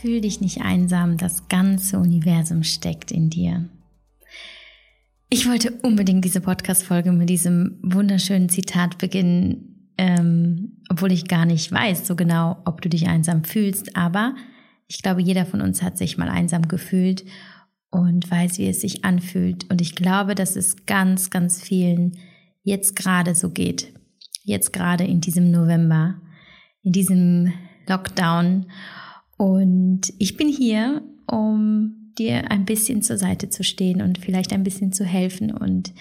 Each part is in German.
Fühl dich nicht einsam, das ganze Universum steckt in dir. Ich wollte unbedingt diese Podcast-Folge mit diesem wunderschönen Zitat beginnen, ähm, obwohl ich gar nicht weiß so genau, ob du dich einsam fühlst, aber ich glaube, jeder von uns hat sich mal einsam gefühlt und weiß, wie es sich anfühlt. Und ich glaube, dass es ganz, ganz vielen jetzt gerade so geht. Jetzt gerade in diesem November, in diesem Lockdown. Und ich bin hier, um dir ein bisschen zur Seite zu stehen und vielleicht ein bisschen zu helfen und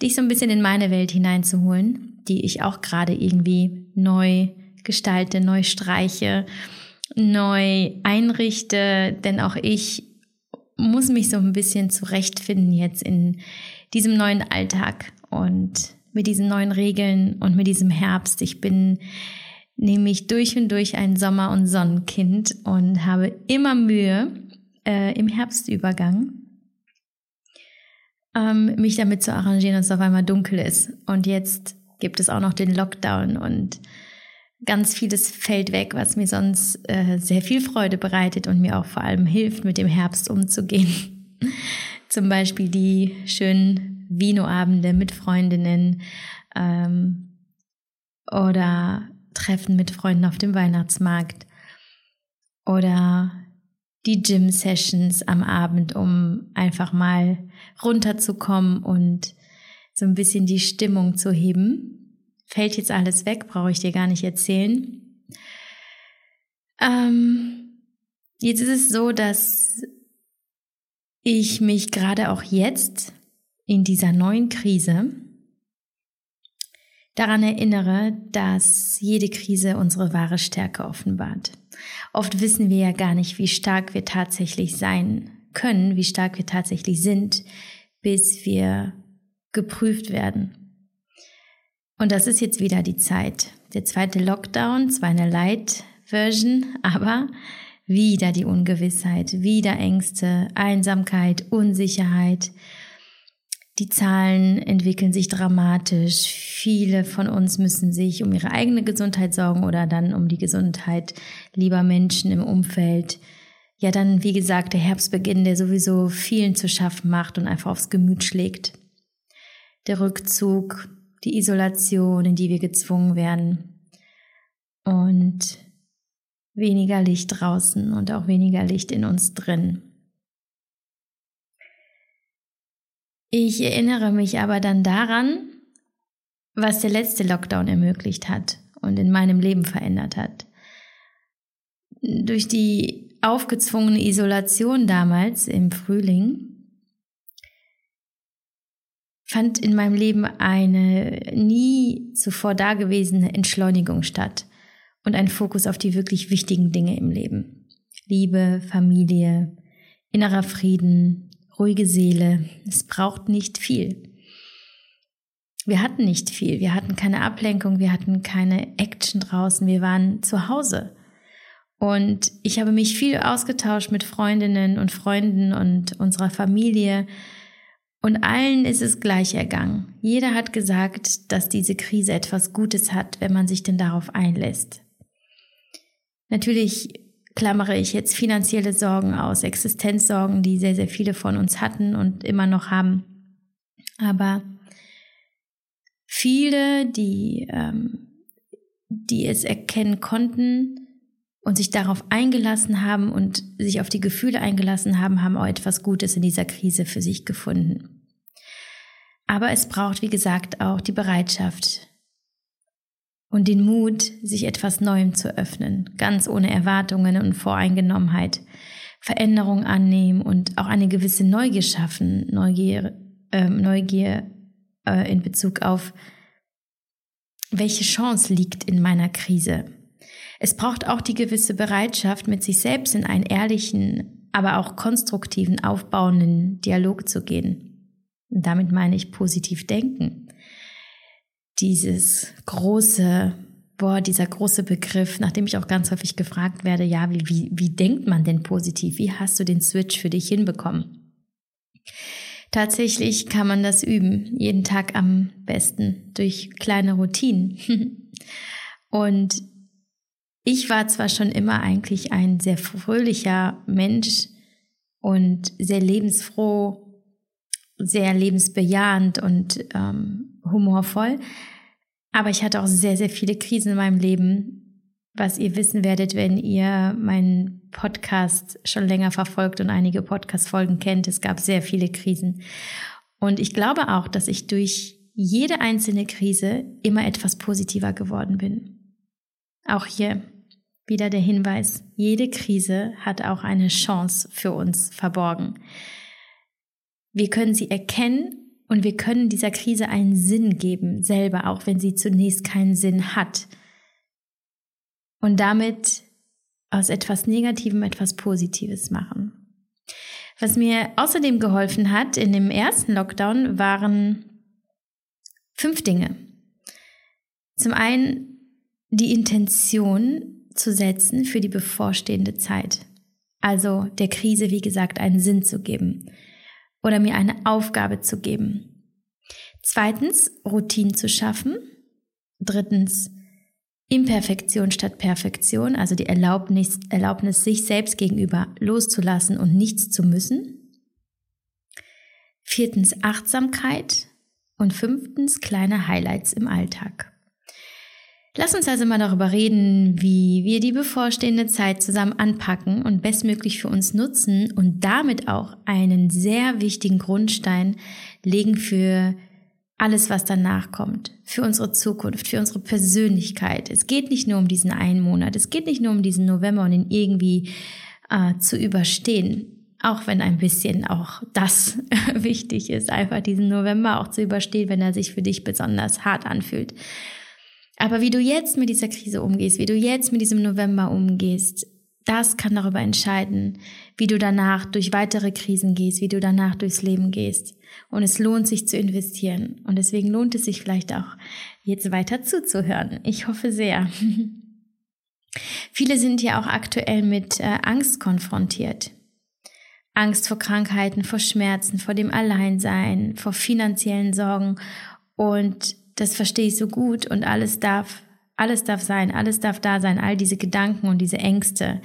dich so ein bisschen in meine Welt hineinzuholen, die ich auch gerade irgendwie neu gestalte, neu streiche, neu einrichte, denn auch ich muss mich so ein bisschen zurechtfinden jetzt in diesem neuen Alltag und mit diesen neuen Regeln und mit diesem Herbst. Ich bin nämlich durch und durch ein Sommer- und Sonnenkind und habe immer Mühe äh, im Herbstübergang, ähm, mich damit zu arrangieren, dass es auf einmal dunkel ist. Und jetzt gibt es auch noch den Lockdown und ganz vieles fällt weg, was mir sonst äh, sehr viel Freude bereitet und mir auch vor allem hilft, mit dem Herbst umzugehen. Zum Beispiel die schönen Vinoabende mit Freundinnen ähm, oder Treffen mit Freunden auf dem Weihnachtsmarkt oder die Gym-Sessions am Abend, um einfach mal runterzukommen und so ein bisschen die Stimmung zu heben. Fällt jetzt alles weg, brauche ich dir gar nicht erzählen. Ähm, jetzt ist es so, dass ich mich gerade auch jetzt in dieser neuen Krise daran erinnere, dass jede Krise unsere wahre Stärke offenbart. Oft wissen wir ja gar nicht, wie stark wir tatsächlich sein können, wie stark wir tatsächlich sind, bis wir geprüft werden. Und das ist jetzt wieder die Zeit. Der zweite Lockdown, zwar eine Light-Version, aber wieder die Ungewissheit, wieder Ängste, Einsamkeit, Unsicherheit, die Zahlen entwickeln sich dramatisch. Viele von uns müssen sich um ihre eigene Gesundheit sorgen oder dann um die Gesundheit lieber Menschen im Umfeld. Ja, dann, wie gesagt, der Herbstbeginn, der sowieso vielen zu schaffen macht und einfach aufs Gemüt schlägt. Der Rückzug, die Isolation, in die wir gezwungen werden. Und weniger Licht draußen und auch weniger Licht in uns drin. Ich erinnere mich aber dann daran, was der letzte Lockdown ermöglicht hat und in meinem Leben verändert hat. Durch die aufgezwungene Isolation damals im Frühling fand in meinem Leben eine nie zuvor dagewesene Entschleunigung statt und ein Fokus auf die wirklich wichtigen Dinge im Leben. Liebe, Familie, innerer Frieden, ruhige Seele. Es braucht nicht viel. Wir hatten nicht viel. Wir hatten keine Ablenkung. Wir hatten keine Action draußen. Wir waren zu Hause. Und ich habe mich viel ausgetauscht mit Freundinnen und Freunden und unserer Familie. Und allen ist es gleich ergangen. Jeder hat gesagt, dass diese Krise etwas Gutes hat, wenn man sich denn darauf einlässt. Natürlich klammere ich jetzt finanzielle Sorgen aus, Existenzsorgen, die sehr, sehr viele von uns hatten und immer noch haben. Aber viele, die, ähm, die es erkennen konnten und sich darauf eingelassen haben und sich auf die Gefühle eingelassen haben, haben auch etwas Gutes in dieser Krise für sich gefunden. Aber es braucht, wie gesagt, auch die Bereitschaft, und den Mut, sich etwas Neuem zu öffnen, ganz ohne Erwartungen und Voreingenommenheit, Veränderung annehmen und auch eine gewisse Neugier schaffen, Neugier, äh, Neugier äh, in Bezug auf, welche Chance liegt in meiner Krise. Es braucht auch die gewisse Bereitschaft, mit sich selbst in einen ehrlichen, aber auch konstruktiven, aufbauenden Dialog zu gehen. Und damit meine ich positiv denken dieses große, boah, dieser große Begriff, nachdem ich auch ganz häufig gefragt werde, ja, wie, wie, wie denkt man denn positiv? Wie hast du den Switch für dich hinbekommen? Tatsächlich kann man das üben, jeden Tag am besten durch kleine Routinen. Und ich war zwar schon immer eigentlich ein sehr fröhlicher Mensch und sehr lebensfroh, sehr lebensbejahend und ähm, humorvoll, aber ich hatte auch sehr, sehr viele Krisen in meinem Leben, was ihr wissen werdet, wenn ihr meinen Podcast schon länger verfolgt und einige Podcast-Folgen kennt. Es gab sehr viele Krisen. Und ich glaube auch, dass ich durch jede einzelne Krise immer etwas positiver geworden bin. Auch hier wieder der Hinweis, jede Krise hat auch eine Chance für uns verborgen. Wir können sie erkennen und wir können dieser Krise einen Sinn geben, selber, auch wenn sie zunächst keinen Sinn hat. Und damit aus etwas Negativem etwas Positives machen. Was mir außerdem geholfen hat in dem ersten Lockdown waren fünf Dinge. Zum einen die Intention zu setzen für die bevorstehende Zeit. Also der Krise, wie gesagt, einen Sinn zu geben oder mir eine Aufgabe zu geben. Zweitens, Routinen zu schaffen. Drittens, Imperfektion statt Perfektion, also die Erlaubnis, Erlaubnis, sich selbst gegenüber loszulassen und nichts zu müssen. Viertens, Achtsamkeit. Und fünftens, kleine Highlights im Alltag. Lass uns also mal darüber reden, wie wir die bevorstehende Zeit zusammen anpacken und bestmöglich für uns nutzen und damit auch einen sehr wichtigen Grundstein legen für alles, was danach kommt, für unsere Zukunft, für unsere Persönlichkeit. Es geht nicht nur um diesen einen Monat, es geht nicht nur um diesen November und ihn irgendwie äh, zu überstehen, auch wenn ein bisschen auch das wichtig ist, einfach diesen November auch zu überstehen, wenn er sich für dich besonders hart anfühlt. Aber wie du jetzt mit dieser Krise umgehst, wie du jetzt mit diesem November umgehst, das kann darüber entscheiden, wie du danach durch weitere Krisen gehst, wie du danach durchs Leben gehst. Und es lohnt sich zu investieren. Und deswegen lohnt es sich vielleicht auch, jetzt weiter zuzuhören. Ich hoffe sehr. Viele sind ja auch aktuell mit äh, Angst konfrontiert. Angst vor Krankheiten, vor Schmerzen, vor dem Alleinsein, vor finanziellen Sorgen. Und das verstehe ich so gut und alles darf, alles darf sein, alles darf da sein, all diese Gedanken und diese Ängste.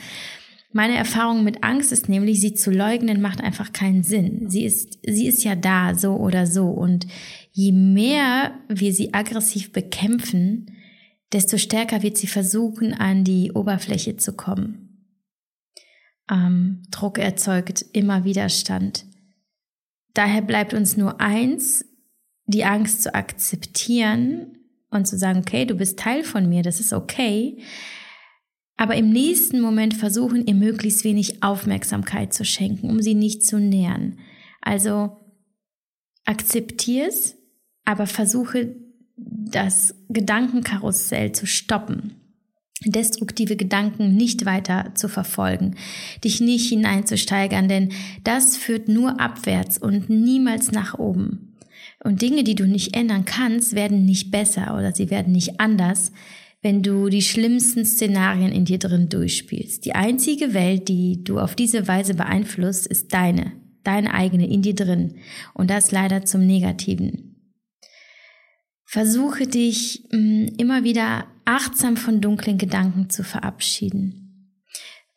Meine Erfahrung mit Angst ist nämlich, sie zu leugnen macht einfach keinen Sinn. Sie ist, sie ist ja da, so oder so. Und je mehr wir sie aggressiv bekämpfen, desto stärker wird sie versuchen, an die Oberfläche zu kommen. Ähm, Druck erzeugt immer Widerstand. Daher bleibt uns nur eins, die Angst zu akzeptieren und zu sagen, okay, du bist Teil von mir, das ist okay aber im nächsten Moment versuchen, ihr möglichst wenig Aufmerksamkeit zu schenken, um sie nicht zu nähern. Also akzeptiere es, aber versuche das Gedankenkarussell zu stoppen destruktive Gedanken nicht weiter zu verfolgen, dich nicht hineinzusteigern, denn das führt nur abwärts und niemals nach oben. Und Dinge, die du nicht ändern kannst, werden nicht besser oder sie werden nicht anders, wenn du die schlimmsten Szenarien in dir drin durchspielst. Die einzige Welt, die du auf diese Weise beeinflusst, ist deine, deine eigene in dir drin. Und das leider zum Negativen. Versuche dich mm, immer wieder achtsam von dunklen Gedanken zu verabschieden.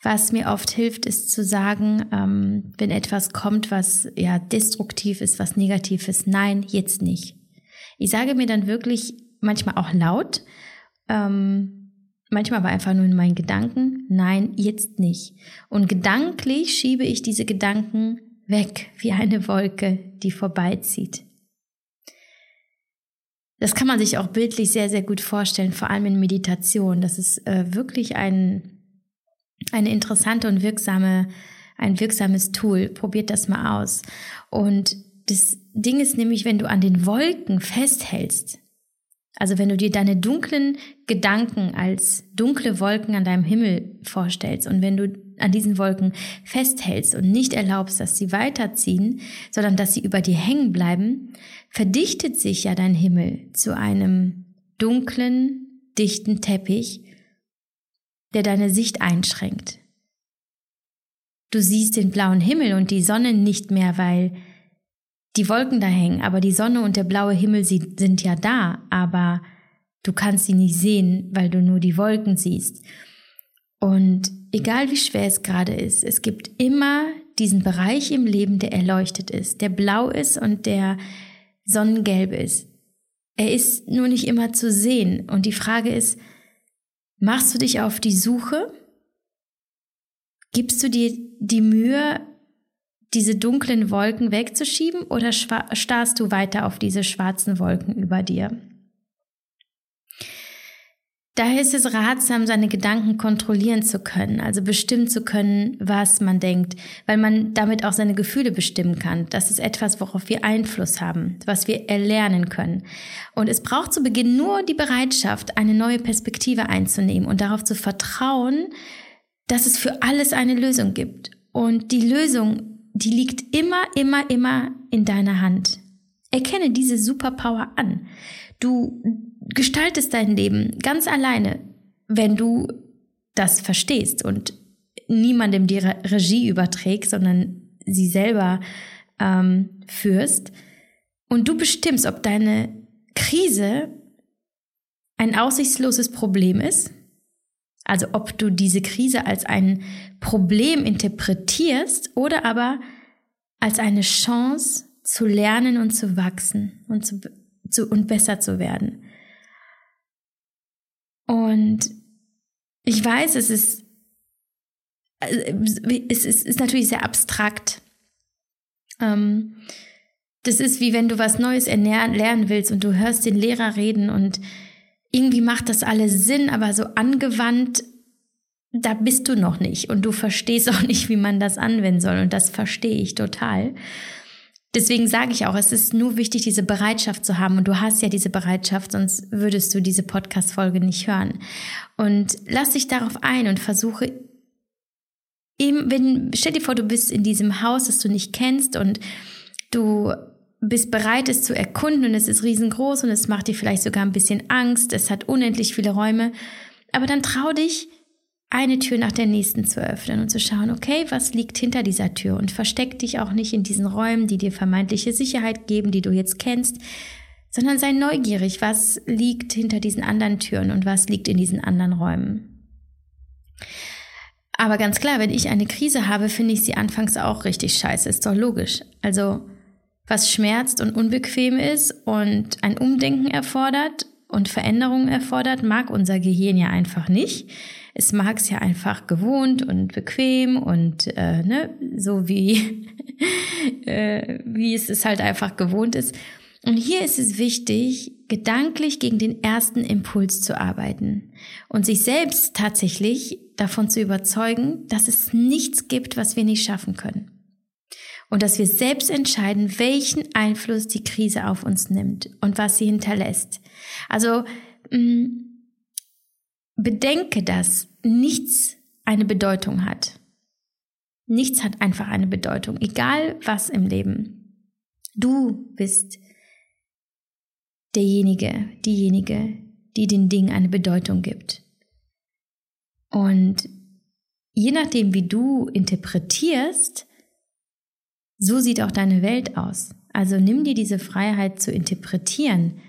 Was mir oft hilft, ist zu sagen, ähm, wenn etwas kommt, was ja destruktiv ist, was negativ ist, nein, jetzt nicht. Ich sage mir dann wirklich manchmal auch laut, ähm, manchmal aber einfach nur in meinen Gedanken, nein, jetzt nicht. Und gedanklich schiebe ich diese Gedanken weg, wie eine Wolke, die vorbeizieht. Das kann man sich auch bildlich sehr, sehr gut vorstellen, vor allem in Meditation. Das ist äh, wirklich ein, eine interessante und wirksame, ein wirksames Tool. Probiert das mal aus. Und das Ding ist nämlich, wenn du an den Wolken festhältst, also wenn du dir deine dunklen Gedanken als dunkle Wolken an deinem Himmel vorstellst und wenn du an diesen Wolken festhältst und nicht erlaubst, dass sie weiterziehen, sondern dass sie über dir hängen bleiben, verdichtet sich ja dein Himmel zu einem dunklen, dichten Teppich, der deine Sicht einschränkt. Du siehst den blauen Himmel und die Sonne nicht mehr, weil die Wolken da hängen, aber die Sonne und der blaue Himmel sind ja da, aber du kannst sie nicht sehen, weil du nur die Wolken siehst. Und egal wie schwer es gerade ist, es gibt immer diesen Bereich im Leben, der erleuchtet ist, der blau ist und der sonnengelb ist. Er ist nur nicht immer zu sehen. Und die Frage ist, machst du dich auf die Suche? Gibst du dir die Mühe, diese dunklen Wolken wegzuschieben oder starrst du weiter auf diese schwarzen Wolken über dir? Daher ist es ratsam, seine Gedanken kontrollieren zu können, also bestimmen zu können, was man denkt, weil man damit auch seine Gefühle bestimmen kann. Das ist etwas, worauf wir Einfluss haben, was wir erlernen können. Und es braucht zu Beginn nur die Bereitschaft, eine neue Perspektive einzunehmen und darauf zu vertrauen, dass es für alles eine Lösung gibt. Und die Lösung, die liegt immer, immer, immer in deiner Hand. Erkenne diese Superpower an. Du gestaltest dein Leben ganz alleine, wenn du das verstehst und niemandem die Regie überträgst, sondern sie selber ähm, führst. Und du bestimmst, ob deine Krise ein aussichtsloses Problem ist, also ob du diese Krise als ein Problem interpretierst oder aber als eine Chance zu lernen und zu wachsen und, zu, zu, und besser zu werden. Und ich weiß, es ist, es ist, ist natürlich sehr abstrakt. Ähm, das ist wie wenn du was Neues lernen willst und du hörst den Lehrer reden und irgendwie macht das alles Sinn, aber so angewandt, da bist du noch nicht und du verstehst auch nicht, wie man das anwenden soll und das verstehe ich total. Deswegen sage ich auch, es ist nur wichtig, diese Bereitschaft zu haben. Und du hast ja diese Bereitschaft, sonst würdest du diese Podcast-Folge nicht hören. Und lass dich darauf ein und versuche eben, wenn, stell dir vor, du bist in diesem Haus, das du nicht kennst und du bist bereit, es zu erkunden und es ist riesengroß und es macht dir vielleicht sogar ein bisschen Angst. Es hat unendlich viele Räume. Aber dann trau dich, eine Tür nach der nächsten zu öffnen und zu schauen, okay, was liegt hinter dieser Tür und versteck dich auch nicht in diesen Räumen, die dir vermeintliche Sicherheit geben, die du jetzt kennst, sondern sei neugierig, was liegt hinter diesen anderen Türen und was liegt in diesen anderen Räumen. Aber ganz klar, wenn ich eine Krise habe, finde ich sie anfangs auch richtig scheiße, ist doch logisch. Also, was schmerzt und unbequem ist und ein Umdenken erfordert und Veränderungen erfordert, mag unser Gehirn ja einfach nicht es mag es ja einfach gewohnt und bequem und äh, ne, so wie, äh, wie es es halt einfach gewohnt ist. Und hier ist es wichtig, gedanklich gegen den ersten Impuls zu arbeiten und sich selbst tatsächlich davon zu überzeugen, dass es nichts gibt, was wir nicht schaffen können. Und dass wir selbst entscheiden, welchen Einfluss die Krise auf uns nimmt und was sie hinterlässt. Also mh, mm, bedenke, dass nichts eine Bedeutung hat. Nichts hat einfach eine Bedeutung, egal was im Leben. Du bist derjenige, diejenige, die den Dingen eine Bedeutung gibt. Und je nachdem, wie du interpretierst, so sieht auch deine Welt aus. Also nimm dir diese Freiheit zu interpretieren,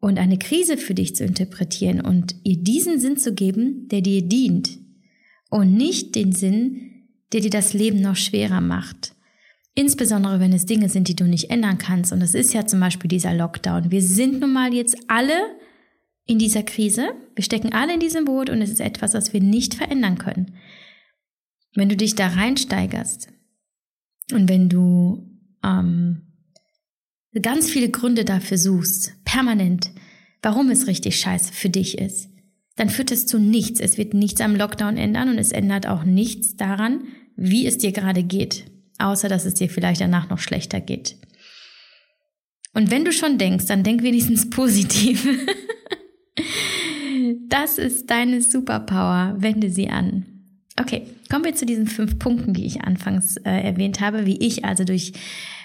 und eine Krise für dich zu interpretieren und ihr diesen Sinn zu geben, der dir dient und nicht den Sinn, der dir das Leben noch schwerer macht. Insbesondere wenn es Dinge sind, die du nicht ändern kannst. Und das ist ja zum Beispiel dieser Lockdown. Wir sind nun mal jetzt alle in dieser Krise. Wir stecken alle in diesem Boot und es ist etwas, was wir nicht verändern können. Wenn du dich da reinsteigerst und wenn du ähm, ganz viele Gründe dafür suchst, permanent, warum es richtig scheiße für dich ist, dann führt es zu nichts. Es wird nichts am Lockdown ändern und es ändert auch nichts daran, wie es dir gerade geht, außer dass es dir vielleicht danach noch schlechter geht. Und wenn du schon denkst, dann denk wenigstens positiv. das ist deine Superpower. Wende sie an. Okay, kommen wir zu diesen fünf Punkten, die ich anfangs äh, erwähnt habe, wie ich also durch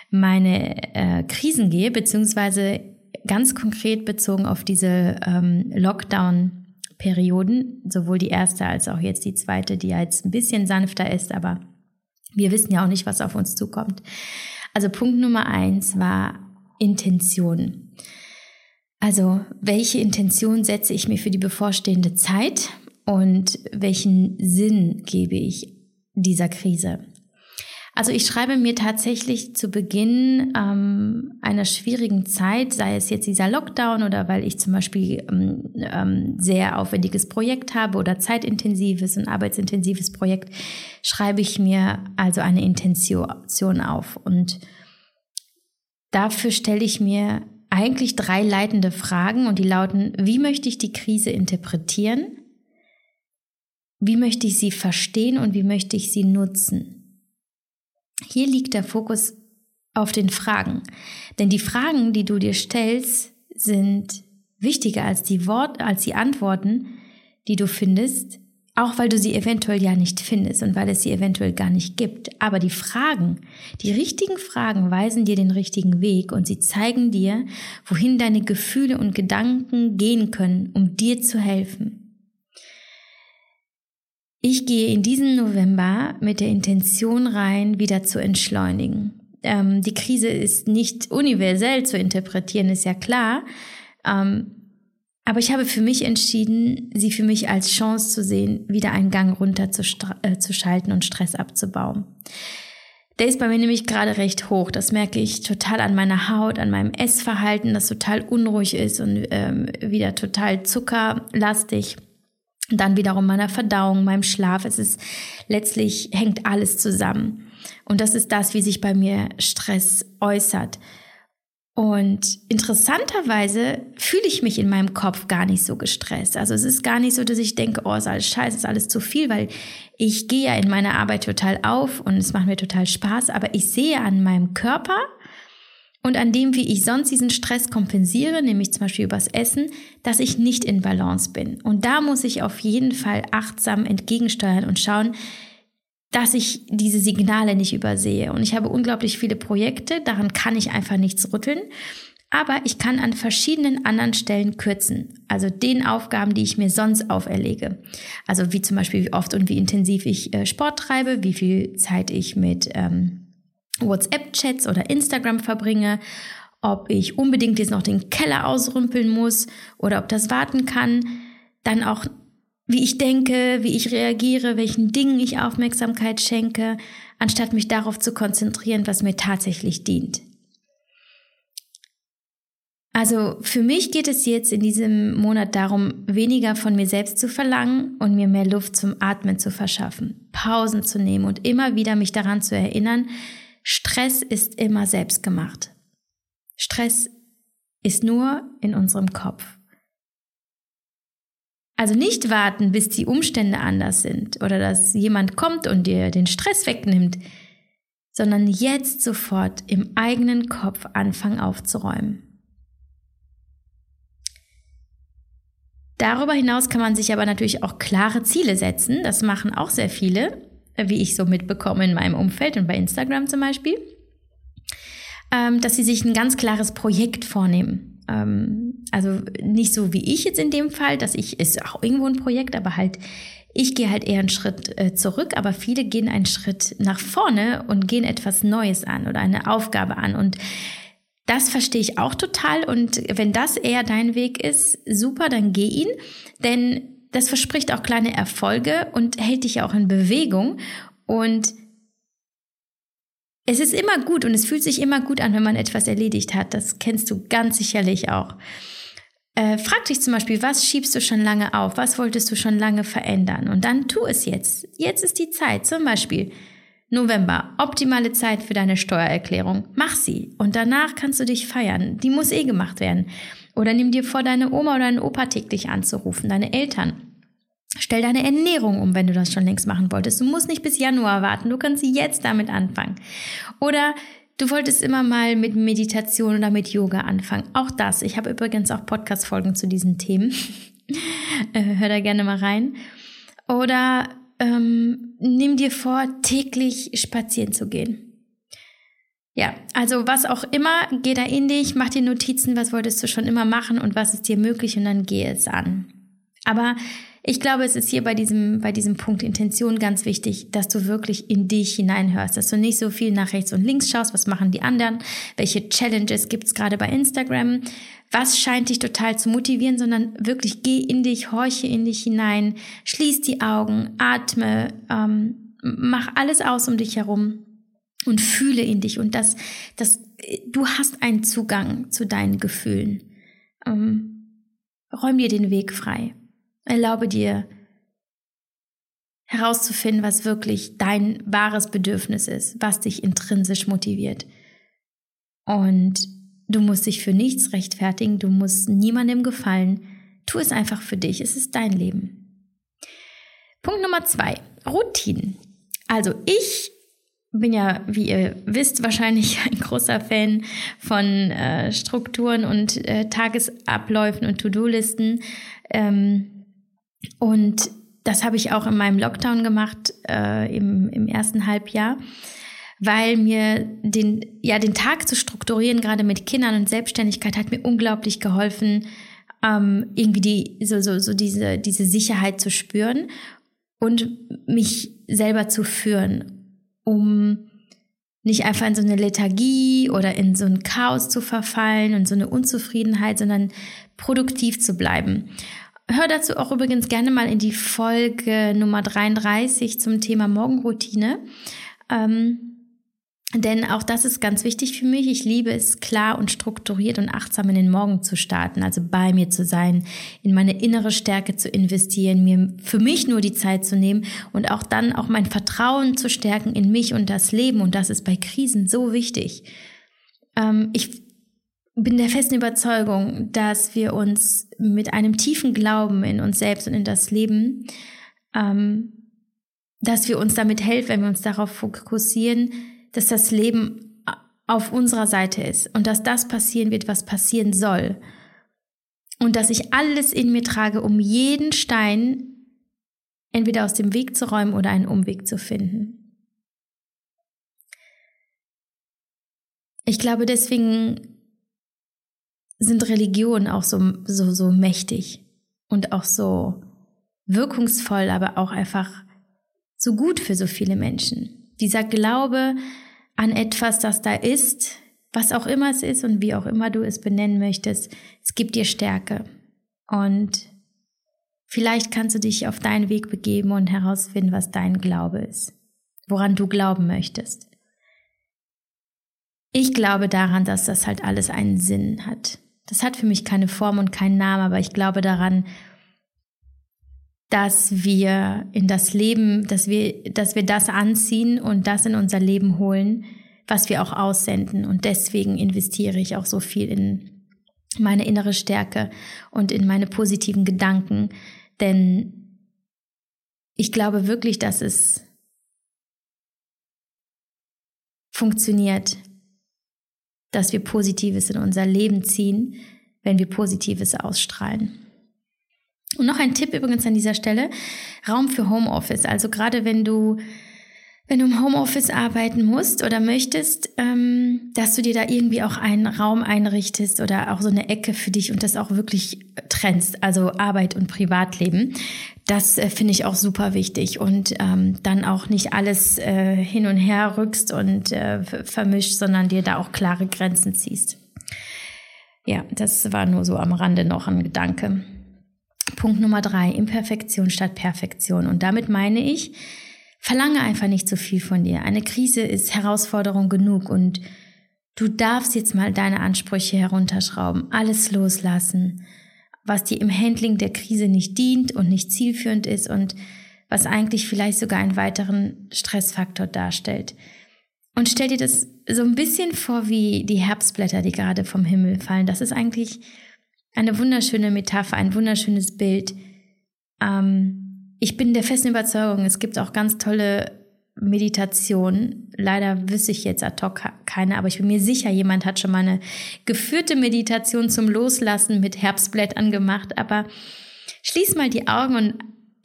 meine äh, Krisen gehe, beziehungsweise ganz konkret bezogen auf diese ähm, Lockdown-Perioden, sowohl die erste als auch jetzt die zweite, die jetzt ein bisschen sanfter ist, aber wir wissen ja auch nicht, was auf uns zukommt. Also Punkt Nummer eins war Intention. Also welche Intention setze ich mir für die bevorstehende Zeit und welchen Sinn gebe ich dieser Krise. Also ich schreibe mir tatsächlich zu Beginn ähm, einer schwierigen Zeit, sei es jetzt dieser Lockdown oder weil ich zum Beispiel ähm, ähm, sehr aufwendiges Projekt habe oder zeitintensives und arbeitsintensives Projekt, schreibe ich mir also eine Intention auf. Und dafür stelle ich mir eigentlich drei leitende Fragen und die lauten, wie möchte ich die Krise interpretieren? Wie möchte ich sie verstehen und wie möchte ich sie nutzen? Hier liegt der Fokus auf den Fragen. Denn die Fragen, die du dir stellst, sind wichtiger als die Wort, als die Antworten, die du findest, auch weil du sie eventuell ja nicht findest und weil es sie eventuell gar nicht gibt. Aber die Fragen, die richtigen Fragen weisen dir den richtigen Weg und sie zeigen dir, wohin deine Gefühle und Gedanken gehen können, um dir zu helfen. Ich gehe in diesen November mit der Intention rein, wieder zu entschleunigen. Ähm, die Krise ist nicht universell zu interpretieren, ist ja klar. Ähm, aber ich habe für mich entschieden, sie für mich als Chance zu sehen, wieder einen Gang runter zu, äh, zu schalten und Stress abzubauen. Der ist bei mir nämlich gerade recht hoch. Das merke ich total an meiner Haut, an meinem Essverhalten, das total unruhig ist und ähm, wieder total zuckerlastig dann wiederum meiner Verdauung, meinem Schlaf. Es ist letztlich hängt alles zusammen. Und das ist das, wie sich bei mir Stress äußert. Und interessanterweise fühle ich mich in meinem Kopf gar nicht so gestresst. Also es ist gar nicht so, dass ich denke, oh, ist alles scheiße, ist alles zu viel, weil ich gehe ja in meiner Arbeit total auf und es macht mir total Spaß, aber ich sehe an meinem Körper, und an dem, wie ich sonst diesen Stress kompensiere, nämlich zum Beispiel übers Essen, dass ich nicht in Balance bin. Und da muss ich auf jeden Fall achtsam entgegensteuern und schauen, dass ich diese Signale nicht übersehe. Und ich habe unglaublich viele Projekte, daran kann ich einfach nichts rütteln. Aber ich kann an verschiedenen anderen Stellen kürzen. Also den Aufgaben, die ich mir sonst auferlege. Also wie zum Beispiel, wie oft und wie intensiv ich äh, Sport treibe, wie viel Zeit ich mit ähm, WhatsApp-Chats oder Instagram verbringe, ob ich unbedingt jetzt noch den Keller ausrümpeln muss oder ob das warten kann, dann auch wie ich denke, wie ich reagiere, welchen Dingen ich Aufmerksamkeit schenke, anstatt mich darauf zu konzentrieren, was mir tatsächlich dient. Also für mich geht es jetzt in diesem Monat darum, weniger von mir selbst zu verlangen und mir mehr Luft zum Atmen zu verschaffen, Pausen zu nehmen und immer wieder mich daran zu erinnern, Stress ist immer selbstgemacht. Stress ist nur in unserem Kopf. Also nicht warten, bis die Umstände anders sind oder dass jemand kommt und dir den Stress wegnimmt, sondern jetzt sofort im eigenen Kopf anfangen aufzuräumen. Darüber hinaus kann man sich aber natürlich auch klare Ziele setzen. Das machen auch sehr viele wie ich so mitbekomme in meinem Umfeld und bei Instagram zum Beispiel, ähm, dass sie sich ein ganz klares Projekt vornehmen. Ähm, also nicht so wie ich jetzt in dem Fall, dass ich, ist auch irgendwo ein Projekt, aber halt, ich gehe halt eher einen Schritt äh, zurück, aber viele gehen einen Schritt nach vorne und gehen etwas Neues an oder eine Aufgabe an und das verstehe ich auch total und wenn das eher dein Weg ist, super, dann geh ihn, denn das verspricht auch kleine Erfolge und hält dich auch in Bewegung. Und es ist immer gut und es fühlt sich immer gut an, wenn man etwas erledigt hat. Das kennst du ganz sicherlich auch. Äh, frag dich zum Beispiel, was schiebst du schon lange auf? Was wolltest du schon lange verändern? Und dann tu es jetzt. Jetzt ist die Zeit. Zum Beispiel November, optimale Zeit für deine Steuererklärung. Mach sie. Und danach kannst du dich feiern. Die muss eh gemacht werden. Oder nimm dir vor, deine Oma oder deinen Opa täglich anzurufen, deine Eltern. Stell deine Ernährung um, wenn du das schon längst machen wolltest. Du musst nicht bis Januar warten, du kannst jetzt damit anfangen. Oder du wolltest immer mal mit Meditation oder mit Yoga anfangen. Auch das. Ich habe übrigens auch Podcast-Folgen zu diesen Themen. Äh, hör da gerne mal rein. Oder ähm, nimm dir vor, täglich spazieren zu gehen. Ja, also was auch immer, geh da in dich, mach dir Notizen, was wolltest du schon immer machen und was ist dir möglich und dann geh es an. Aber ich glaube, es ist hier bei diesem, bei diesem Punkt Intention ganz wichtig, dass du wirklich in dich hineinhörst, dass du nicht so viel nach rechts und links schaust, was machen die anderen, welche Challenges gibt's gerade bei Instagram, was scheint dich total zu motivieren, sondern wirklich geh in dich, horche in dich hinein, schließ die Augen, atme, ähm, mach alles aus um dich herum und fühle in dich und das, das, du hast einen Zugang zu deinen Gefühlen. Ähm, räum dir den Weg frei. Erlaube dir herauszufinden, was wirklich dein wahres Bedürfnis ist, was dich intrinsisch motiviert. Und du musst dich für nichts rechtfertigen, du musst niemandem gefallen. Tu es einfach für dich, es ist dein Leben. Punkt Nummer zwei, Routinen. Also ich bin ja, wie ihr wisst, wahrscheinlich ein großer Fan von äh, Strukturen und äh, Tagesabläufen und To-Do-Listen. Ähm, und das habe ich auch in meinem Lockdown gemacht, äh, im, im ersten Halbjahr, weil mir den, ja, den Tag zu strukturieren, gerade mit Kindern und Selbstständigkeit, hat mir unglaublich geholfen, ähm, irgendwie die, so, so, so diese, diese Sicherheit zu spüren und mich selber zu führen, um nicht einfach in so eine Lethargie oder in so ein Chaos zu verfallen und so eine Unzufriedenheit, sondern produktiv zu bleiben. Hör dazu auch übrigens gerne mal in die Folge Nummer 33 zum Thema Morgenroutine. Ähm, denn auch das ist ganz wichtig für mich. Ich liebe es, klar und strukturiert und achtsam in den Morgen zu starten, also bei mir zu sein, in meine innere Stärke zu investieren, mir für mich nur die Zeit zu nehmen und auch dann auch mein Vertrauen zu stärken in mich und das Leben. Und das ist bei Krisen so wichtig. Ähm, ich bin der festen Überzeugung, dass wir uns mit einem tiefen Glauben in uns selbst und in das Leben, ähm, dass wir uns damit helfen, wenn wir uns darauf fokussieren, dass das Leben auf unserer Seite ist und dass das passieren wird, was passieren soll. Und dass ich alles in mir trage, um jeden Stein entweder aus dem Weg zu räumen oder einen Umweg zu finden. Ich glaube, deswegen sind Religionen auch so, so, so mächtig und auch so wirkungsvoll, aber auch einfach so gut für so viele Menschen. Dieser Glaube an etwas, das da ist, was auch immer es ist und wie auch immer du es benennen möchtest, es gibt dir Stärke. Und vielleicht kannst du dich auf deinen Weg begeben und herausfinden, was dein Glaube ist, woran du glauben möchtest. Ich glaube daran, dass das halt alles einen Sinn hat. Das hat für mich keine Form und keinen Namen, aber ich glaube daran, dass wir in das Leben, dass wir, dass wir das anziehen und das in unser Leben holen, was wir auch aussenden. Und deswegen investiere ich auch so viel in meine innere Stärke und in meine positiven Gedanken. Denn ich glaube wirklich, dass es funktioniert, dass wir Positives in unser Leben ziehen, wenn wir Positives ausstrahlen. Und noch ein Tipp übrigens an dieser Stelle, Raum für Homeoffice. Also gerade wenn du, wenn du im Homeoffice arbeiten musst oder möchtest, ähm, dass du dir da irgendwie auch einen Raum einrichtest oder auch so eine Ecke für dich und das auch wirklich trennst, also Arbeit und Privatleben. Das äh, finde ich auch super wichtig und ähm, dann auch nicht alles äh, hin und her rückst und äh, vermischt, sondern dir da auch klare Grenzen ziehst. Ja, das war nur so am Rande noch ein Gedanke. Punkt Nummer drei, Imperfektion statt Perfektion. Und damit meine ich, verlange einfach nicht zu viel von dir. Eine Krise ist Herausforderung genug und du darfst jetzt mal deine Ansprüche herunterschrauben, alles loslassen was dir im Handling der Krise nicht dient und nicht zielführend ist und was eigentlich vielleicht sogar einen weiteren Stressfaktor darstellt. Und stell dir das so ein bisschen vor wie die Herbstblätter, die gerade vom Himmel fallen. Das ist eigentlich eine wunderschöne Metapher, ein wunderschönes Bild. Ähm, ich bin der festen Überzeugung, es gibt auch ganz tolle Meditation. Leider wüsste ich jetzt ad hoc keine, aber ich bin mir sicher, jemand hat schon mal eine geführte Meditation zum Loslassen mit Herbstblättern gemacht. Aber schließ mal die Augen und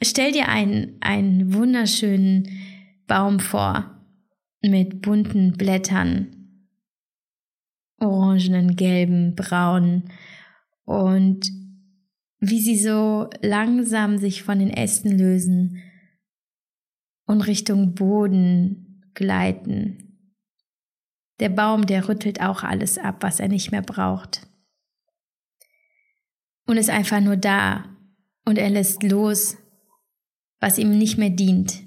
stell dir einen, einen wunderschönen Baum vor mit bunten Blättern, orangenen, gelben, braunen. Und wie sie so langsam sich von den Ästen lösen und Richtung Boden gleiten. Der Baum, der rüttelt auch alles ab, was er nicht mehr braucht. Und ist einfach nur da und er lässt los, was ihm nicht mehr dient.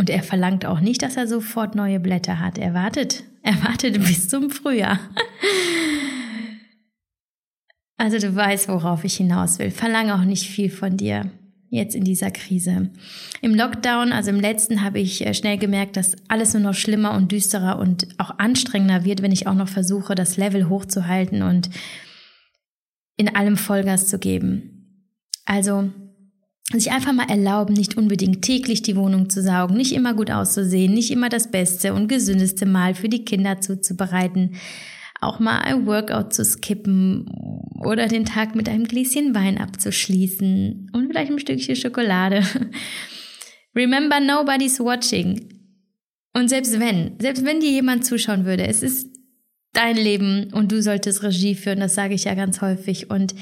Und er verlangt auch nicht, dass er sofort neue Blätter hat. Er wartet, er wartet bis zum Frühjahr. Also du weißt, worauf ich hinaus will. Verlange auch nicht viel von dir jetzt in dieser Krise. Im Lockdown, also im letzten, habe ich äh, schnell gemerkt, dass alles nur noch schlimmer und düsterer und auch anstrengender wird, wenn ich auch noch versuche, das Level hochzuhalten und in allem Vollgas zu geben. Also sich einfach mal erlauben, nicht unbedingt täglich die Wohnung zu saugen, nicht immer gut auszusehen, nicht immer das beste und gesündeste Mal für die Kinder zuzubereiten, auch mal ein Workout zu skippen oder den Tag mit einem Gläschen Wein abzuschließen und vielleicht ein Stückchen Schokolade. Remember, nobody's watching. Und selbst wenn, selbst wenn dir jemand zuschauen würde, es ist dein Leben und du solltest Regie führen, das sage ich ja ganz häufig und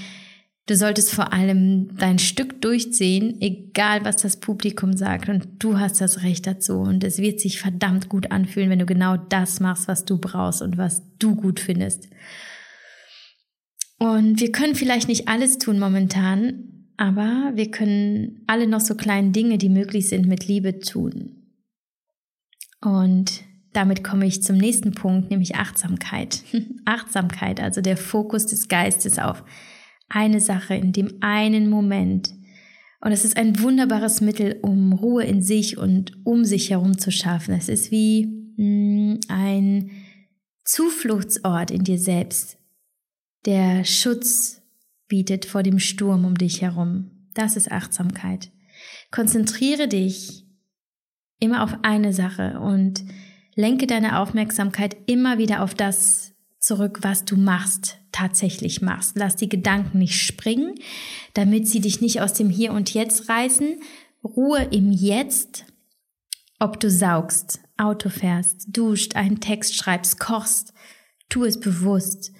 Du solltest vor allem dein Stück durchziehen, egal was das Publikum sagt. Und du hast das Recht dazu. Und es wird sich verdammt gut anfühlen, wenn du genau das machst, was du brauchst und was du gut findest. Und wir können vielleicht nicht alles tun momentan, aber wir können alle noch so kleinen Dinge, die möglich sind, mit Liebe tun. Und damit komme ich zum nächsten Punkt, nämlich Achtsamkeit. Achtsamkeit, also der Fokus des Geistes auf eine Sache in dem einen Moment. Und es ist ein wunderbares Mittel, um Ruhe in sich und um sich herum zu schaffen. Es ist wie mh, mm, ein Zufluchtsort in dir selbst, der Schutz bietet vor dem Sturm um dich herum. Das ist Achtsamkeit. Konzentriere dich immer auf eine Sache und lenke deine Aufmerksamkeit immer wieder auf das zurück, was du machst, tatsächlich machst. Lass die Gedanken nicht springen, damit sie dich nicht aus dem Hier und Jetzt reißen. Ruhe im Jetzt, ob du saugst, Auto fährst, duscht, einen Text schreibst, kochst, tu es bewusst,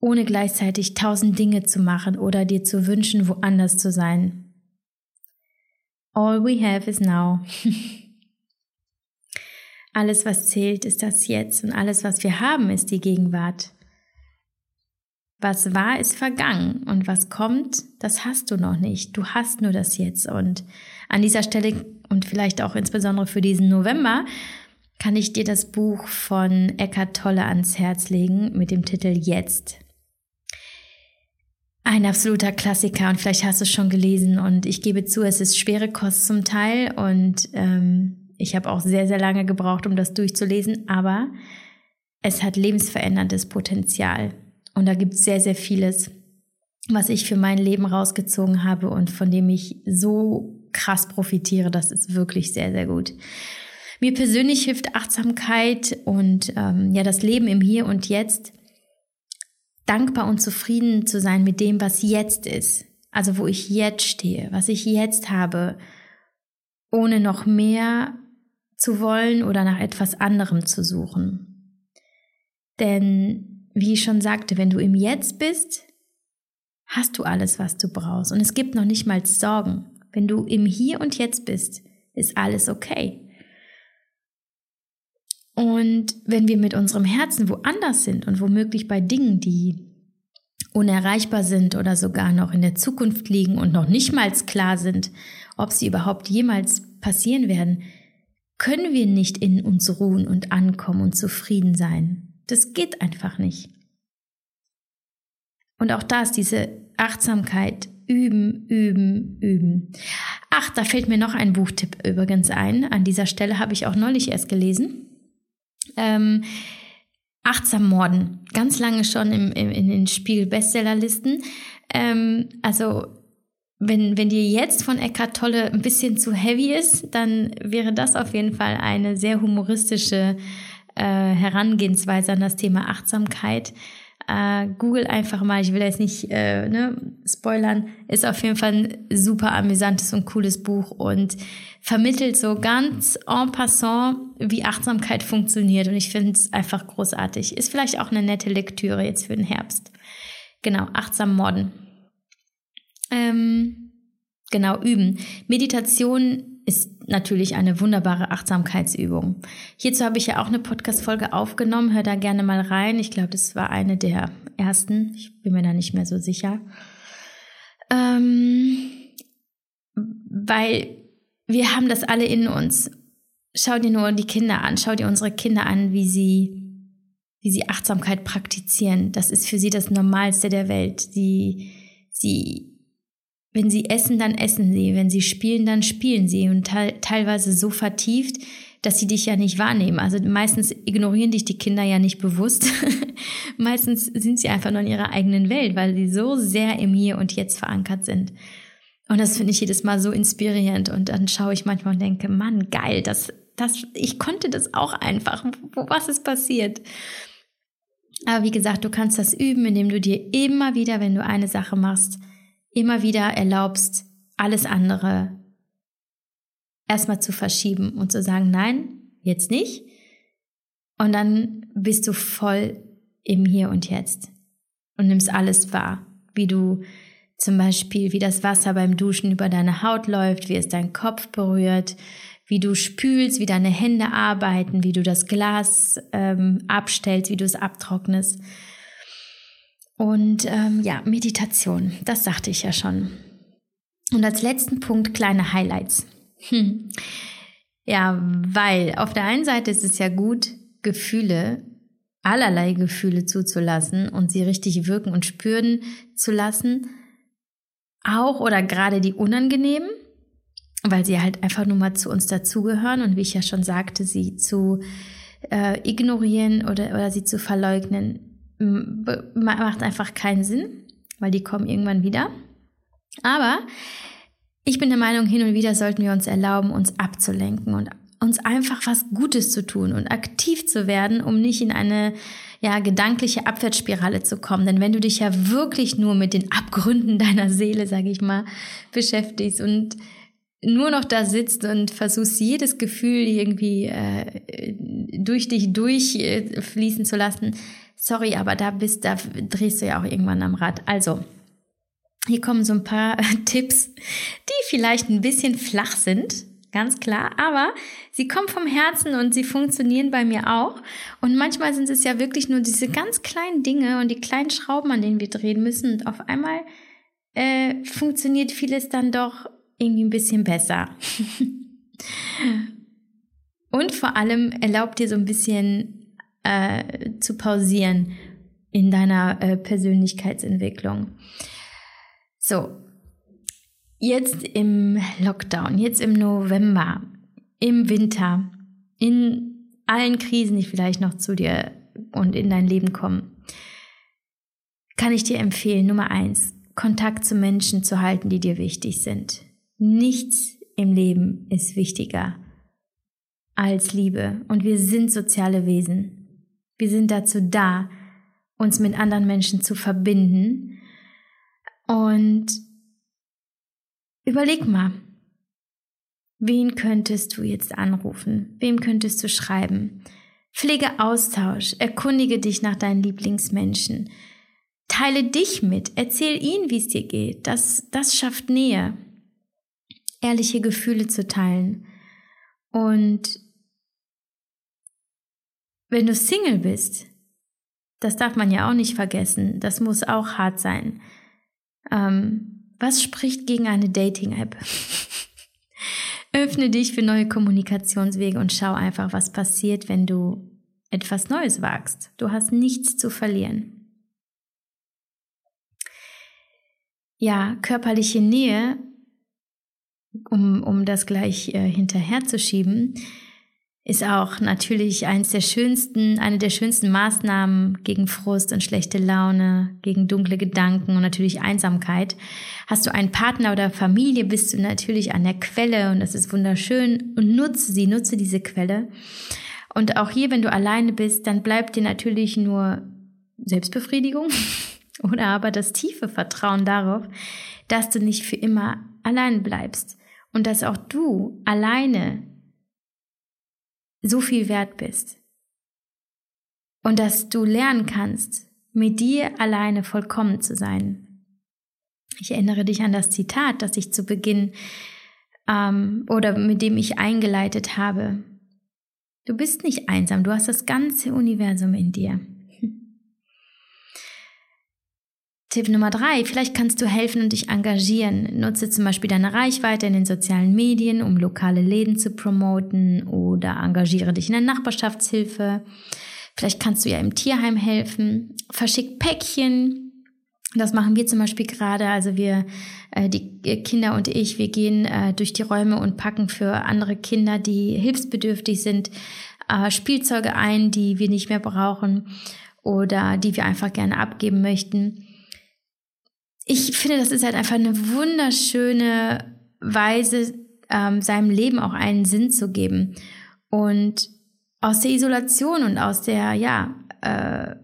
ohne gleichzeitig tausend Dinge zu machen oder dir zu wünschen, woanders zu sein. All we have is now. alles, was zählt, ist das Jetzt und alles, was wir haben, ist die Gegenwart. Was war, ist vergangen und was kommt, das hast du noch nicht. Du hast nur das jetzt. Und an dieser Stelle und vielleicht auch insbesondere für diesen November kann ich dir das Buch von Eckhart Tolle ans Herz legen mit dem Titel Jetzt. Ein absoluter Klassiker und vielleicht hast du es schon gelesen und ich gebe zu, es ist schwere Kost zum Teil und ähm, ich habe auch sehr, sehr lange gebraucht, um das durchzulesen, aber es hat lebensveränderndes Potenzial. Und da gibt es sehr, sehr vieles, was ich für mein Leben rausgezogen habe und von dem ich so krass profitiere. Das ist wirklich sehr, sehr gut. Mir persönlich hilft Achtsamkeit und ähm, ja das Leben im Hier und Jetzt, dankbar und zufrieden zu sein mit dem, was jetzt ist. Also wo ich jetzt stehe, was ich jetzt habe, ohne noch mehr zu wollen oder nach etwas anderem zu suchen. Denn wie ich schon sagte, wenn du im Jetzt bist, hast du alles, was du brauchst. Und es gibt noch nicht mal Sorgen. Wenn du im Hier und Jetzt bist, ist alles okay. Und wenn wir mit unserem Herzen woanders sind und womöglich bei Dingen, die unerreichbar sind oder sogar noch in der Zukunft liegen und noch nicht mal klar sind, ob sie überhaupt jemals passieren werden, können wir nicht in uns ruhen und ankommen und zufrieden sein. Das geht einfach nicht. Und auch da ist diese Achtsamkeit üben, üben, üben. Ach, da fällt mir noch ein Buchtipp übrigens ein. An dieser Stelle habe ich auch neulich erst gelesen. Ähm, Achtsam Morden. Ganz lange schon im, im, in den Spiegel-Bestsellerlisten. Ähm, also wenn, wenn dir jetzt von Eckhart Tolle ein bisschen zu heavy ist, dann wäre das auf jeden Fall eine sehr humoristische äh, Herangehensweise an das Thema Achtsamkeit. Äh, Google einfach mal, ich will jetzt nicht äh, ne, spoilern, ist auf jeden Fall ein super amüsantes und cooles Buch und vermittelt so ganz en passant, wie Achtsamkeit funktioniert. Und ich finde es einfach großartig. Ist vielleicht auch eine nette Lektüre jetzt für den Herbst. genau, achtsam morden. Ähm, genau, üben. Meditation ist natürlich eine wunderbare Achtsamkeitsübung. Hierzu habe ich ja auch eine Podcast-Folge aufgenommen. Hör da gerne mal rein. Ich glaube, das war eine der ersten. Ich bin mir da nicht mehr so sicher. Ähm, weil wir haben das alle in uns. Schau dir nur die Kinder an. Schau dir unsere Kinder an, wie sie wie sie Achtsamkeit praktizieren. Das ist für sie das Normalste der Welt. Sie, sie, wenn sie essen, dann essen sie. Wenn sie spielen, dann spielen sie. Und te teilweise so vertieft, dass sie dich ja nicht wahrnehmen. Also meistens ignorieren dich die Kinder ja nicht bewusst. meistens sind sie einfach nur in ihrer eigenen Welt, weil sie so sehr im Hier und Jetzt verankert sind. Und das finde ich jedes Mal so inspirierend. Und dann schaue ich manchmal und denke, Mann, geil, das, das, ich konnte das auch einfach. Was ist passiert? Aber wie gesagt, du kannst das üben, indem du dir immer wieder, wenn du eine Sache machst, immer wieder erlaubst, alles andere erstmal zu verschieben und zu sagen, nein, jetzt nicht. Und dann bist du voll im Hier und Jetzt und nimmst alles wahr, wie du zum Beispiel, wie das Wasser beim Duschen über deine Haut läuft, wie es deinen Kopf berührt, wie du spülst, wie deine Hände arbeiten, wie du das Glas ähm, abstellst, wie du es abtrocknest. Und ähm, ja, Meditation, das sagte ich ja schon. Und als letzten Punkt kleine Highlights. Hm. Ja, weil auf der einen Seite ist es ja gut, Gefühle, allerlei Gefühle zuzulassen und sie richtig wirken und spüren zu lassen. Auch oder gerade die unangenehmen, weil sie halt einfach nur mal zu uns dazugehören und wie ich ja schon sagte, sie zu äh, ignorieren oder, oder sie zu verleugnen, macht einfach keinen Sinn, weil die kommen irgendwann wieder. Aber ich bin der Meinung, hin und wieder sollten wir uns erlauben, uns abzulenken und uns einfach was Gutes zu tun und aktiv zu werden, um nicht in eine ja, gedankliche Abwärtsspirale zu kommen. Denn wenn du dich ja wirklich nur mit den Abgründen deiner Seele, sage ich mal, beschäftigst und nur noch da sitzt und versuchst jedes Gefühl irgendwie äh, durch dich durchfließen zu lassen, sorry, aber da bist, da drehst du ja auch irgendwann am Rad. Also, hier kommen so ein paar Tipps, die vielleicht ein bisschen flach sind, ganz klar, aber sie kommen vom Herzen und sie funktionieren bei mir auch. Und manchmal sind es ja wirklich nur diese ganz kleinen Dinge und die kleinen Schrauben, an denen wir drehen müssen. Und auf einmal äh, funktioniert vieles dann doch irgendwie ein bisschen besser. Und vor allem erlaubt dir so ein bisschen äh, zu pausieren in deiner äh, Persönlichkeitsentwicklung. So, jetzt im Lockdown, jetzt im November, im Winter, in allen Krisen, die vielleicht noch zu dir und in dein Leben kommen, kann ich dir empfehlen, Nummer eins, Kontakt zu Menschen zu halten, die dir wichtig sind. Nichts im Leben ist wichtiger als Liebe. Und wir sind soziale Wesen. Wir sind dazu da, uns mit anderen Menschen zu verbinden. Und überleg mal, wen könntest du jetzt anrufen? Wem könntest du schreiben? Pflege Austausch, erkundige dich nach deinen Lieblingsmenschen. Teile dich mit, erzähl ihnen, wie es dir geht. Das, das schafft Nähe ehrliche Gefühle zu teilen. Und wenn du Single bist, das darf man ja auch nicht vergessen, das muss auch hart sein. Ähm, was spricht gegen eine Dating-App? Öffne dich für neue Kommunikationswege und schau einfach, was passiert, wenn du etwas Neues wagst. Du hast nichts zu verlieren. Ja, körperliche Nähe um, um das gleich äh, hinterherzuschieben, ist auch natürlich eins der schönsten, eine der schönsten Maßnahmen gegen Frust und schlechte Laune, gegen dunkle Gedanken und natürlich Einsamkeit. Hast du einen Partner oder Familie, bist du natürlich an der Quelle und das ist wunderschön und nutze sie, nutze diese Quelle. Und auch hier, wenn du alleine bist, dann bleibt dir natürlich nur Selbstbefriedigung oder aber das tiefe Vertrauen darauf, dass du nicht für immer allein bleibst und dass auch du alleine so viel wert bist und dass du lernen kannst, mit dir alleine vollkommen zu sein. Ich erinnere dich an das Zitat, das ich zu Beginn ähm, oder mit dem ich eingeleitet habe. Du bist nicht einsam, du hast das ganze Universum in dir. Tipp Nummer drei, vielleicht kannst du helfen und dich engagieren. Nutze zum Beispiel deine Reichweite in den sozialen Medien, um lokale Läden zu promoten oder engagiere dich in der Nachbarschaftshilfe. Vielleicht kannst du ja im Tierheim helfen. Verschick Päckchen. Das machen wir zum Beispiel gerade. Also wir, äh, die Kinder und ich, wir gehen äh, durch die Räume und packen für andere Kinder, die hilfsbedürftig sind, äh, Spielzeuge ein, die wir nicht mehr brauchen oder die wir einfach gerne abgeben möchten ich finde, das ist halt einfach eine wunderschöne Weise, ähm, seinem Leben auch einen Sinn zu geben. Und aus der Isolation und aus der, ja, äh,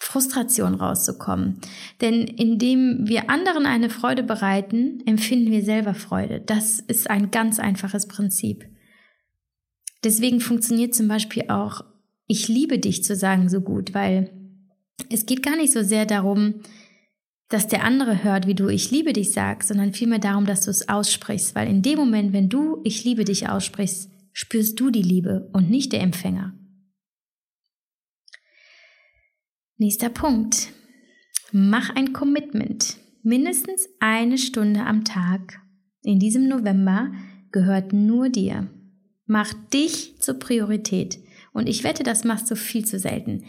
Frustration rauszukommen. Denn indem wir anderen eine Freude bereiten, empfinden wir selber Freude. Das ist ein ganz einfaches Prinzip. Deswegen funktioniert zum Beispiel auch, ich liebe dich zu sagen so gut, weil es geht gar nicht so sehr darum, dass der andere hört, wie du ich liebe dich sagst, sondern vielmehr darum, dass du es aussprichst, weil in dem Moment, wenn du ich liebe dich aussprichst, spürst du die Liebe und nicht der Empfänger. Nächster Punkt. Mach ein Commitment. Mindestens eine Stunde am Tag in diesem November gehört nur dir. Mach dich zur Priorität. Und ich wette, das machst du viel zu selten.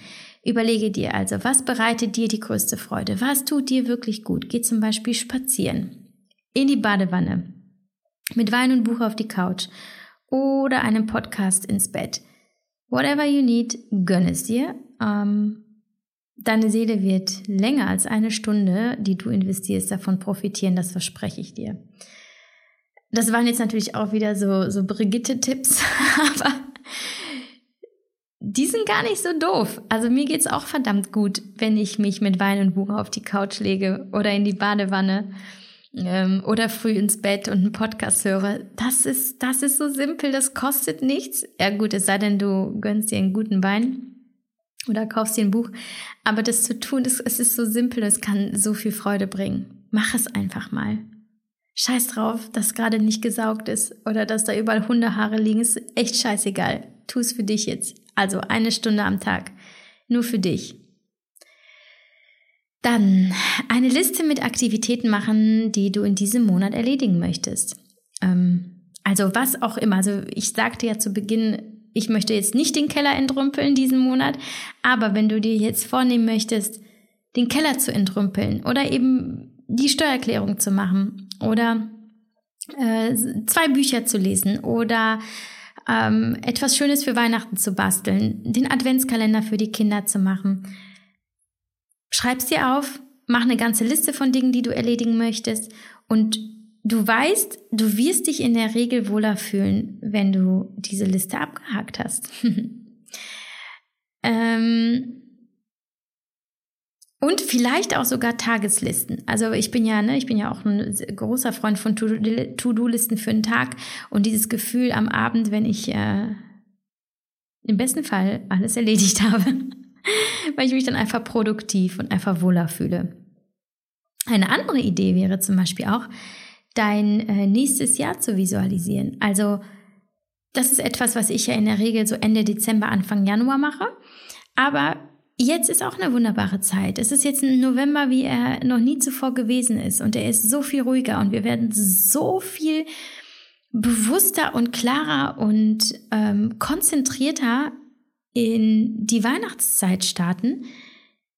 Überlege dir also, was bereitet dir die größte Freude? Was tut dir wirklich gut? Geh zum Beispiel spazieren, in die Badewanne, mit Wein und Buch auf die Couch oder einem Podcast ins Bett. Whatever you need, gönn es dir. Ähm, deine Seele wird länger als eine Stunde, die du investierst, davon profitieren, das verspreche ich dir. Das waren jetzt natürlich auch wieder so, so Brigitte-Tipps, aber die sind gar nicht so doof. Also mir geht's auch verdammt gut, wenn ich mich mit Wein und Buch auf die Couch lege oder in die Badewanne ähm, oder früh ins Bett und einen Podcast höre. Das ist, das ist so simpel, das kostet nichts. Ja gut, es sei denn, du gönnst dir einen guten Wein oder kaufst dir ein Buch. Aber das zu tun, das, es ist so simpel, es kann so viel Freude bringen. Mach es einfach mal. Scheiß drauf, dass gerade nicht gesaugt ist oder dass da überall Hundehaare liegen, ist echt scheißegal. Tu es für dich jetzt. Also eine Stunde am Tag. Nur für dich. Dann eine Liste mit Aktivitäten machen, die du in diesem Monat erledigen möchtest. Ähm, also was auch immer. Also ich sagte ja zu Beginn, ich möchte jetzt nicht den Keller entrümpeln diesen Monat, aber wenn du dir jetzt vornehmen möchtest, den Keller zu entrümpeln oder eben die Steuererklärung zu machen oder äh, zwei Bücher zu lesen oder ähm, etwas Schönes für Weihnachten zu basteln, den Adventskalender für die Kinder zu machen. Schreib's dir auf, mach eine ganze Liste von Dingen, die du erledigen möchtest und du weißt, du wirst dich in der Regel wohler fühlen, wenn du diese Liste abgehakt hast. ähm, und vielleicht auch sogar Tageslisten. Also ich bin ja, ne, ich bin ja auch ein großer Freund von To-Do-Listen für einen Tag und dieses Gefühl am Abend, wenn ich äh, im besten Fall alles erledigt habe, weil ich mich dann einfach produktiv und einfach wohler fühle. Eine andere Idee wäre zum Beispiel auch, dein äh, nächstes Jahr zu visualisieren. Also das ist etwas, was ich ja in der Regel so Ende Dezember, Anfang Januar mache. Aber jetzt ist auch eine wunderbare Zeit. Es ist jetzt ein November, wie er noch nie zuvor gewesen ist. Und er ist so viel ruhiger und wir werden so viel bewusster und klarer und ähm, konzentrierter in die Weihnachtszeit starten.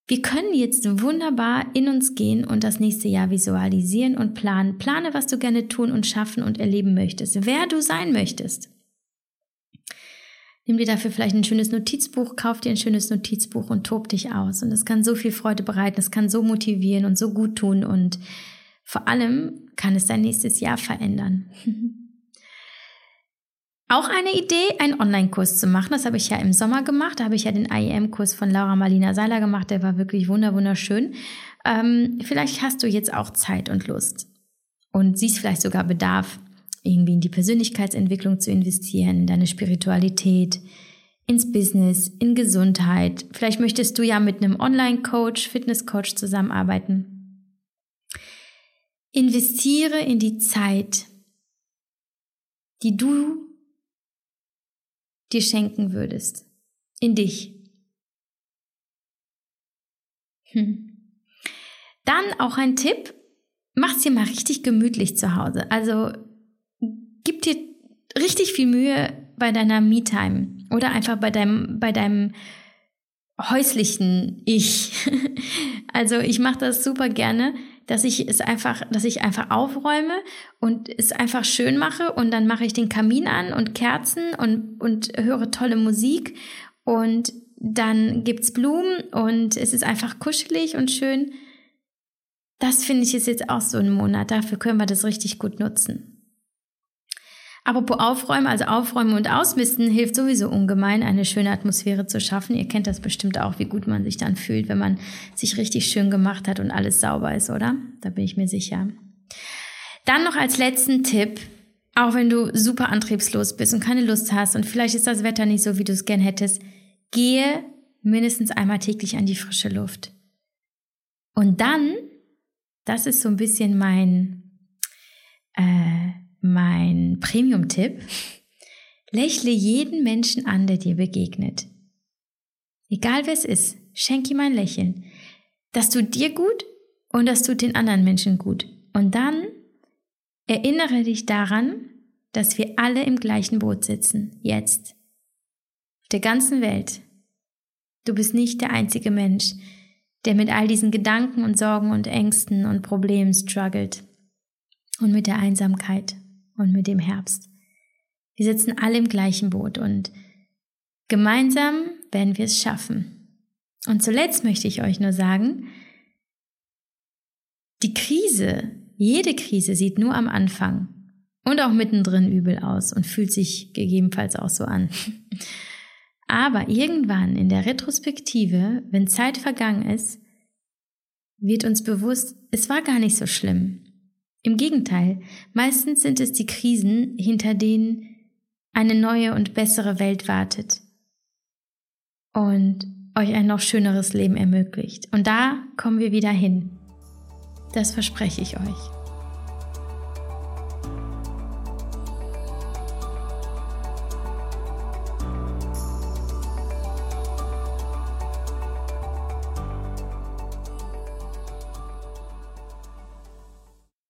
Wir können jetzt wunderbar in uns gehen und das nächste Jahr visualisieren und planen. Plane, was du gerne tun und schaffen und erleben möchtest, wer du sein möchtest. Nimm dir dafür vielleicht ein schönes Notizbuch, kauf dir ein schönes Notizbuch und tob dich aus. Und es kann so viel Freude bereiten, es kann so motivieren und so gut tun und vor allem kann es dein nächstes Jahr verändern. Auch eine Idee, einen Online-Kurs zu machen. Das habe ich ja im Sommer gemacht. Da habe ich ja den IEM-Kurs von Laura Marlina Seiler gemacht. Der war wirklich wunderschön. Ähm, vielleicht hast du jetzt auch Zeit und Lust und siehst vielleicht sogar Bedarf irgendwie in die Persönlichkeitsentwicklung zu investieren, in deine Spiritualität, ins Business, in Gesundheit. Vielleicht möchtest du ja mit einem Online-Coach, Fitness-Coach zusammenarbeiten. Investiere in die Zeit, die du dir schenken würdest. In dich. Hm. Dann auch ein Tipp. Mach's dir mal richtig gemütlich zu Hause. Also gib dir richtig viel Mühe bei deiner Me-Time oder einfach bei deinem, bei deinem häuslichen Ich. Also ich mache das super gerne, dass ich es einfach, dass ich einfach aufräume und es einfach schön mache und dann mache ich den Kamin an und Kerzen und, und höre tolle Musik und dann gibt's Blumen und es ist einfach kuschelig und schön. Das finde ich ist jetzt auch so ein Monat. Dafür können wir das richtig gut nutzen. Apropos Aufräumen, also Aufräumen und Ausmisten hilft sowieso ungemein, eine schöne Atmosphäre zu schaffen. Ihr kennt das bestimmt auch, wie gut man sich dann fühlt, wenn man sich richtig schön gemacht hat und alles sauber ist, oder? Da bin ich mir sicher. Dann noch als letzten Tipp, auch wenn du super antriebslos bist und keine Lust hast und vielleicht ist das Wetter nicht so, wie du es gern hättest, gehe mindestens einmal täglich an die frische Luft. Und dann, das ist so ein bisschen mein, äh, mein Premium-Tipp. Lächle jeden Menschen an, der dir begegnet. Egal wer es ist, schenk ihm ein Lächeln. Das tut dir gut und das tut den anderen Menschen gut. Und dann erinnere dich daran, dass wir alle im gleichen Boot sitzen. Jetzt. Auf der ganzen Welt. Du bist nicht der einzige Mensch, der mit all diesen Gedanken und Sorgen und Ängsten und Problemen struggelt. Und mit der Einsamkeit und mit dem Herbst. Wir sitzen alle im gleichen Boot und gemeinsam werden wir es schaffen. Und zuletzt möchte ich euch nur sagen, die Krise, jede Krise sieht nur am Anfang und auch mittendrin übel aus und fühlt sich gegebenenfalls auch so an. Aber irgendwann in der Retrospektive, wenn Zeit vergangen ist, wird uns bewusst, es war gar nicht so schlimm. Im Gegenteil, meistens sind es die Krisen, hinter denen eine neue und bessere Welt wartet und euch ein noch schöneres Leben ermöglicht. Und da kommen wir wieder hin. Das verspreche ich euch.